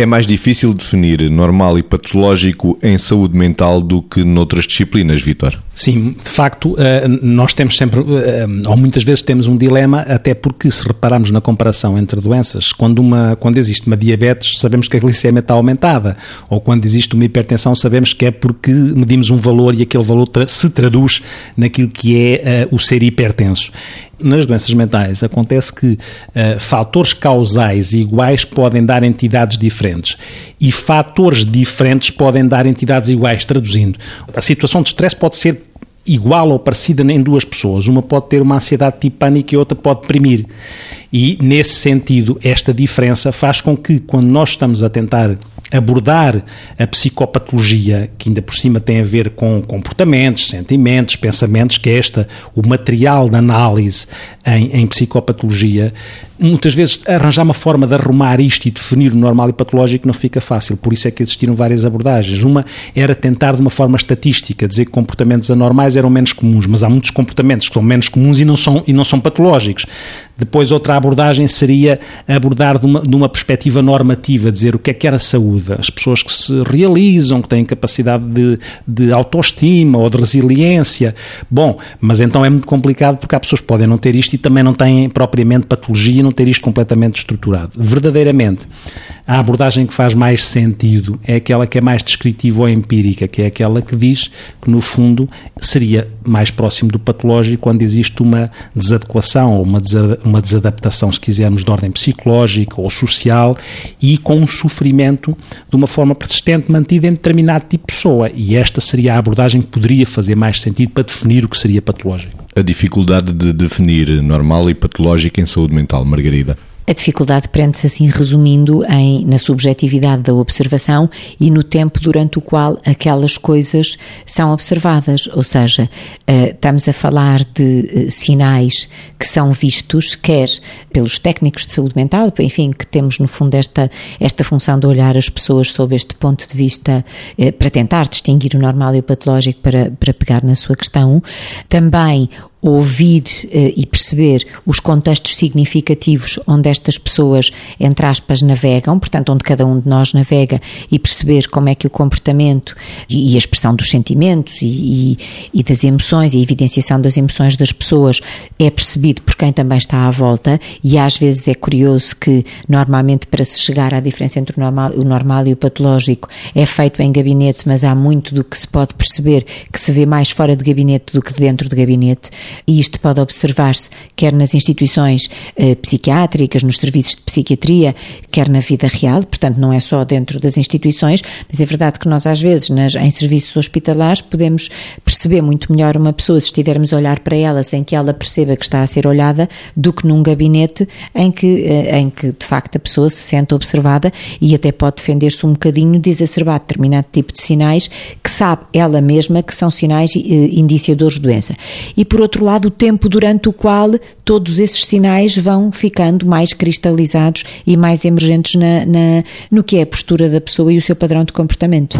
É mais difícil definir normal e patológico em saúde mental do que noutras disciplinas, Vitor? Sim, de facto, eh, nós temos sempre, eh, ou muitas vezes temos um dilema, até porque se repararmos na comparação entre doenças, quando, uma, quando existe uma diabetes, sabemos que a glicemia está aumentada, ou quando existe uma hipertensão, sabemos que é porque medimos um valor e aquele valor se traduz naquilo que é o ser hipertenso. Nas doenças mentais acontece que uh, fatores causais iguais podem dar entidades diferentes e fatores diferentes podem dar entidades iguais, traduzindo. A situação de stress pode ser igual ou parecida em duas pessoas. Uma pode ter uma ansiedade tipo pânico e outra pode deprimir. E, nesse sentido, esta diferença faz com que, quando nós estamos a tentar abordar a psicopatologia, que ainda por cima tem a ver com comportamentos, sentimentos, pensamentos, que é esta, o material de análise em, em psicopatologia, muitas vezes arranjar uma forma de arrumar isto e definir o normal e patológico não fica fácil. Por isso é que existiram várias abordagens. Uma era tentar, de uma forma estatística, dizer que comportamentos anormais eram menos comuns, mas há muitos comportamentos que são menos comuns e não são, e não são patológicos. Depois, outra abordagem seria abordar de uma, de uma perspectiva normativa, dizer o que é que era saúde. As pessoas que se realizam, que têm capacidade de, de autoestima ou de resiliência. Bom, mas então é muito complicado porque há pessoas que podem não ter isto e também não têm propriamente patologia, não ter isto completamente estruturado. Verdadeiramente, a abordagem que faz mais sentido é aquela que é mais descritiva ou empírica, que é aquela que diz que, no fundo, seria mais próximo do patológico quando existe uma desadequação ou uma uma desadaptação, se quisermos, de ordem psicológica ou social e com um sofrimento de uma forma persistente mantida em determinado tipo de pessoa. E esta seria a abordagem que poderia fazer mais sentido para definir o que seria patológico. A dificuldade de definir normal e patológico em saúde mental, Margarida. A dificuldade prende-se assim, resumindo, em, na subjetividade da observação e no tempo durante o qual aquelas coisas são observadas. Ou seja, uh, estamos a falar de uh, sinais que são vistos, quer pelos técnicos de saúde mental, enfim, que temos no fundo esta, esta função de olhar as pessoas sob este ponto de vista uh, para tentar distinguir o normal e o patológico para, para pegar na sua questão. Também ouvir uh, e perceber os contextos significativos onde estas pessoas, entre aspas, navegam, portanto, onde cada um de nós navega e perceber como é que o comportamento e, e a expressão dos sentimentos e, e, e, das emoções e a evidenciação das emoções das pessoas é percebido por quem também está à volta e às vezes é curioso que normalmente para se chegar à diferença entre o normal, o normal e o patológico é feito em gabinete, mas há muito do que se pode perceber que se vê mais fora de gabinete do que dentro de gabinete e isto pode observar-se quer nas instituições eh, psiquiátricas, nos serviços de psiquiatria, quer na vida real, portanto não é só dentro das instituições, mas é verdade que nós às vezes nas, em serviços hospitalares podemos perceber muito melhor uma pessoa se estivermos a olhar para ela sem que ela perceba que está a ser olhada do que num gabinete em que, eh, em que de facto a pessoa se sente observada e até pode defender-se um bocadinho de exacerbar determinado tipo de sinais que sabe ela mesma que são sinais eh, indiciadores de doença. E por outro outro lado, o tempo durante o qual todos esses sinais vão ficando mais cristalizados e mais emergentes na, na, no que é a postura da pessoa e o seu padrão de comportamento.